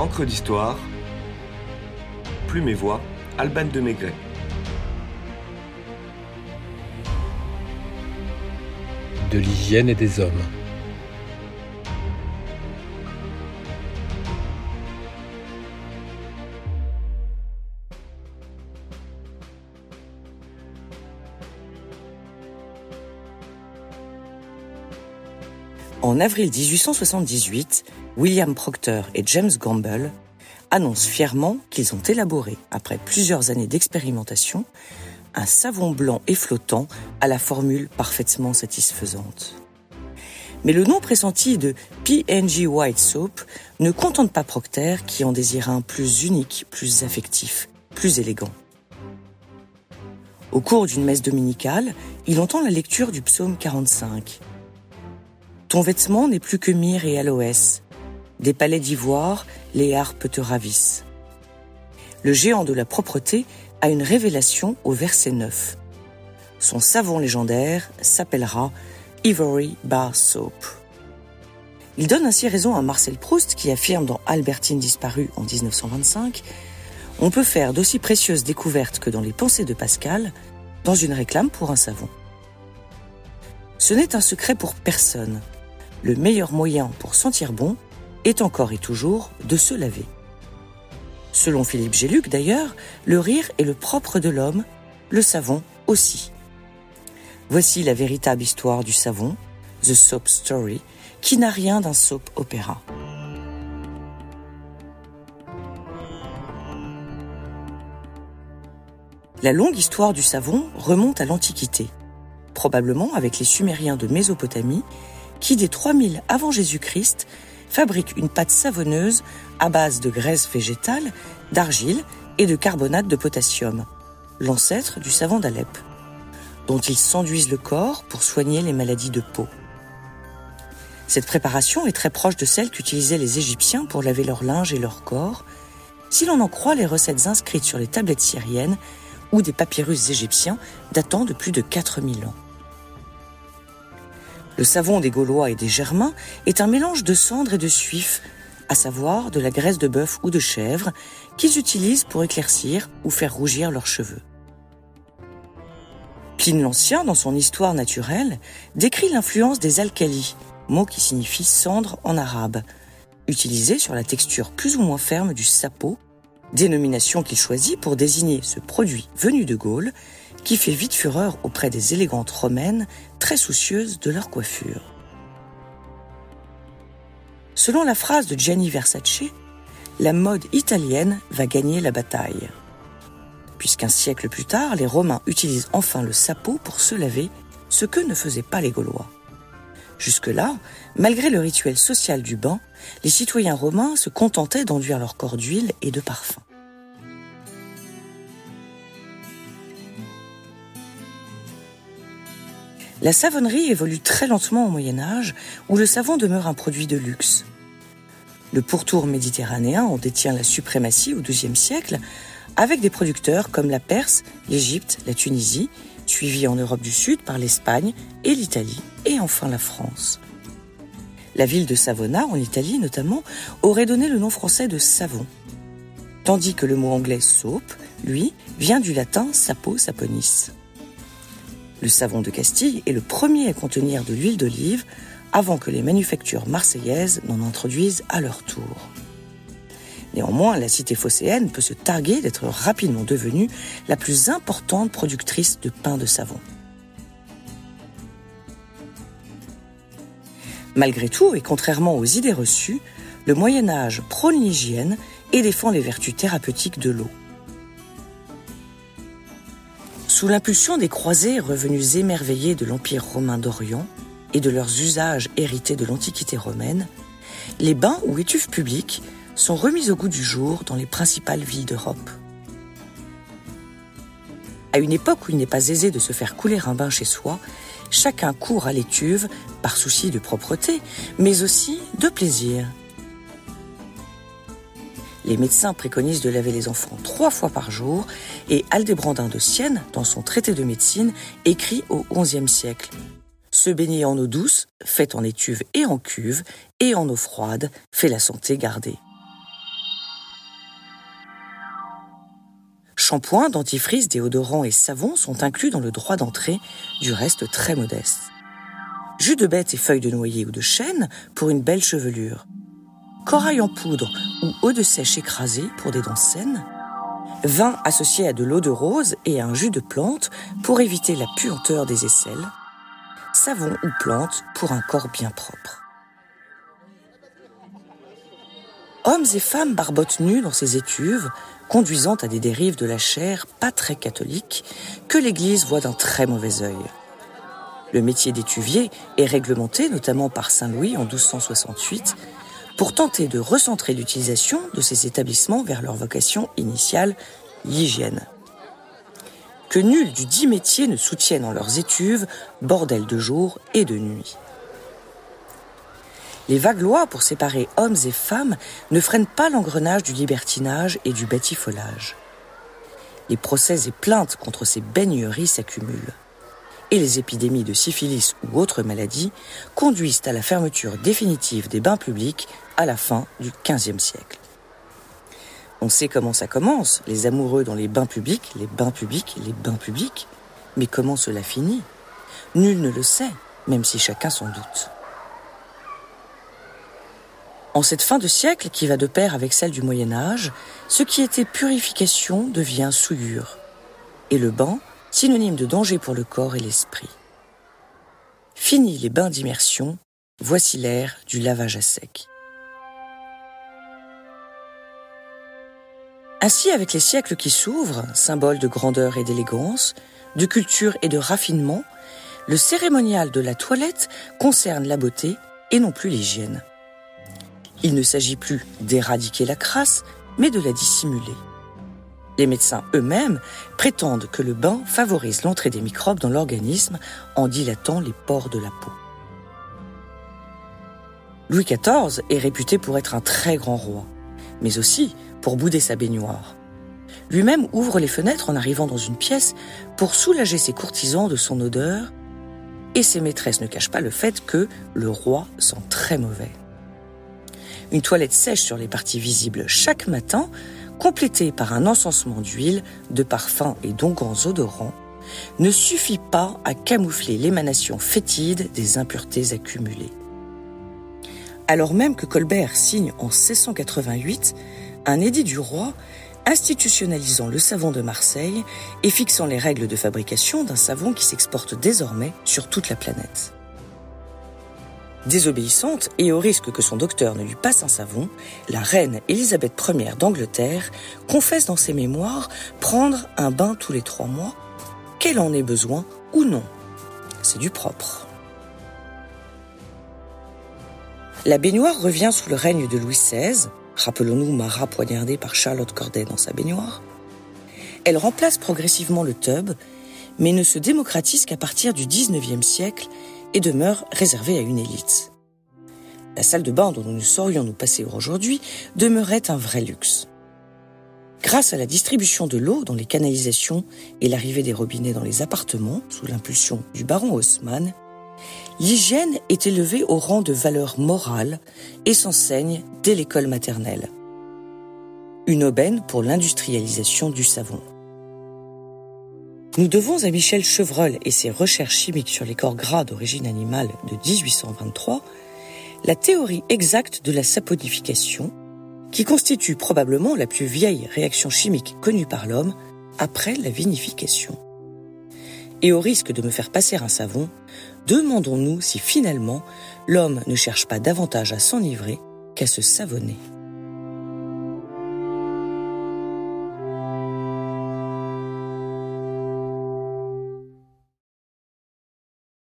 Encre d'histoire, Plume et Voix, Alban de Maigret. De l'hygiène et des hommes. En avril 1878, William Proctor et James Gamble annoncent fièrement qu'ils ont élaboré, après plusieurs années d'expérimentation, un savon blanc et flottant à la formule parfaitement satisfaisante. Mais le nom pressenti de PNG White Soap ne contente pas Procter qui en désire un plus unique, plus affectif, plus élégant. Au cours d'une messe dominicale, il entend la lecture du psaume 45. Ton vêtement n'est plus que myrrhe et aloès. Des palais d'ivoire, les harpes te ravissent. Le géant de la propreté a une révélation au verset 9. Son savon légendaire s'appellera Ivory Bar Soap. Il donne ainsi raison à Marcel Proust qui affirme dans Albertine disparue en 1925 On peut faire d'aussi précieuses découvertes que dans les pensées de Pascal dans une réclame pour un savon. Ce n'est un secret pour personne le meilleur moyen pour sentir bon est encore et toujours de se laver. Selon Philippe Géluc d'ailleurs, le rire est le propre de l'homme, le savon aussi. Voici la véritable histoire du savon, The Soap Story, qui n'a rien d'un soap opéra. La longue histoire du savon remonte à l'Antiquité, probablement avec les Sumériens de Mésopotamie qui, dès 3000 avant Jésus-Christ, fabrique une pâte savonneuse à base de graisse végétale, d'argile et de carbonate de potassium, l'ancêtre du savon d'Alep, dont ils s'enduisent le corps pour soigner les maladies de peau. Cette préparation est très proche de celle qu'utilisaient les Égyptiens pour laver leur linge et leur corps, si l'on en croit les recettes inscrites sur les tablettes syriennes ou des papyrus égyptiens datant de plus de 4000 ans. Le savon des Gaulois et des Germains est un mélange de cendres et de suif, à savoir de la graisse de bœuf ou de chèvre, qu'ils utilisent pour éclaircir ou faire rougir leurs cheveux. Pline l'Ancien, dans son Histoire naturelle, décrit l'influence des alcalis, mot qui signifie cendre en arabe, utilisé sur la texture plus ou moins ferme du sapo, dénomination qu'il choisit pour désigner ce produit venu de Gaule qui fait vite fureur auprès des élégantes romaines très soucieuses de leur coiffure. Selon la phrase de Gianni Versace, la mode italienne va gagner la bataille. Puisqu'un siècle plus tard, les Romains utilisent enfin le sapot pour se laver, ce que ne faisaient pas les Gaulois. Jusque-là, malgré le rituel social du bain, les citoyens romains se contentaient d'enduire leur corps d'huile et de parfum. La savonnerie évolue très lentement au Moyen Âge, où le savon demeure un produit de luxe. Le pourtour méditerranéen en détient la suprématie au XIIe siècle, avec des producteurs comme la Perse, l'Égypte, la Tunisie, suivis en Europe du Sud par l'Espagne et l'Italie, et enfin la France. La ville de Savona, en Italie notamment, aurait donné le nom français de savon, tandis que le mot anglais soap, lui, vient du latin sapo saponis. Le savon de Castille est le premier à contenir de l'huile d'olive avant que les manufactures marseillaises n'en introduisent à leur tour. Néanmoins, la cité phocéenne peut se targuer d'être rapidement devenue la plus importante productrice de pain de savon. Malgré tout, et contrairement aux idées reçues, le Moyen Âge prône l'hygiène et défend les vertus thérapeutiques de l'eau. Sous l'impulsion des croisés revenus émerveillés de l'Empire romain d'Orient et de leurs usages hérités de l'Antiquité romaine, les bains ou étuves publiques sont remis au goût du jour dans les principales villes d'Europe. À une époque où il n'est pas aisé de se faire couler un bain chez soi, chacun court à l'étuve par souci de propreté, mais aussi de plaisir. Les médecins préconisent de laver les enfants trois fois par jour et Aldebrandin de Sienne, dans son traité de médecine, écrit au XIe siècle se baigner en eau douce, faite en étuve et en cuve, et en eau froide, fait la santé garder. Shampoing, dentifrice, déodorant et savon sont inclus dans le droit d'entrée, du reste très modeste. Jus de bête et feuilles de noyer ou de chêne pour une belle chevelure. Corail en poudre ou eau de sèche écrasée pour des dents saines. Vin associé à de l'eau de rose et à un jus de plante pour éviter la puanteur des aisselles. Savon ou plante pour un corps bien propre. Hommes et femmes barbotent nus dans ces étuves, conduisant à des dérives de la chair pas très catholiques, que l'Église voit d'un très mauvais œil. Le métier d'étuvier est réglementé notamment par Saint Louis en 1268 pour tenter de recentrer l'utilisation de ces établissements vers leur vocation initiale, l'hygiène. Que nul du dit métier ne soutienne en leurs étuves bordel de jour et de nuit. Les vagues lois pour séparer hommes et femmes ne freinent pas l'engrenage du libertinage et du batifolage. Les procès et plaintes contre ces baigneries s'accumulent. Et les épidémies de syphilis ou autres maladies conduisent à la fermeture définitive des bains publics à la fin du XVe siècle. On sait comment ça commence, les amoureux dans les bains publics, les bains publics, les bains publics. Mais comment cela finit? Nul ne le sait, même si chacun s'en doute. En cette fin de siècle qui va de pair avec celle du Moyen Âge, ce qui était purification devient souillure, et le bain, synonyme de danger pour le corps et l'esprit. Fini les bains d'immersion, voici l'ère du lavage à sec. Ainsi, avec les siècles qui s'ouvrent, symbole de grandeur et d'élégance, de culture et de raffinement, le cérémonial de la toilette concerne la beauté et non plus l'hygiène. Il ne s'agit plus d'éradiquer la crasse, mais de la dissimuler. Les médecins eux-mêmes prétendent que le bain favorise l'entrée des microbes dans l'organisme en dilatant les pores de la peau. Louis XIV est réputé pour être un très grand roi, mais aussi pour bouder sa baignoire. Lui-même ouvre les fenêtres en arrivant dans une pièce pour soulager ses courtisans de son odeur, et ses maîtresses ne cachent pas le fait que le roi sent très mauvais une toilette sèche sur les parties visibles chaque matin, complétée par un encensement d'huile, de parfums et d'onguents odorants, ne suffit pas à camoufler l'émanation fétide des impuretés accumulées. Alors même que Colbert signe en 1688 un édit du roi institutionnalisant le savon de Marseille et fixant les règles de fabrication d'un savon qui s'exporte désormais sur toute la planète. Désobéissante et au risque que son docteur ne lui passe un savon, la reine Élisabeth Ier d'Angleterre confesse dans ses mémoires prendre un bain tous les trois mois, qu'elle en ait besoin ou non. C'est du propre. La baignoire revient sous le règne de Louis XVI, rappelons-nous Marat poignardé par Charlotte Corday dans sa baignoire. Elle remplace progressivement le tub, mais ne se démocratise qu'à partir du XIXe siècle et demeure réservée à une élite. La salle de bain dont nous saurions nous passer aujourd'hui demeurait un vrai luxe. Grâce à la distribution de l'eau dans les canalisations et l'arrivée des robinets dans les appartements, sous l'impulsion du baron Haussmann, l'hygiène est élevée au rang de valeur morale et s'enseigne dès l'école maternelle. Une aubaine pour l'industrialisation du savon. Nous devons à Michel Chevreul et ses recherches chimiques sur les corps gras d'origine animale de 1823 la théorie exacte de la saponification, qui constitue probablement la plus vieille réaction chimique connue par l'homme après la vinification. Et au risque de me faire passer un savon, demandons-nous si finalement l'homme ne cherche pas davantage à s'enivrer qu'à se savonner.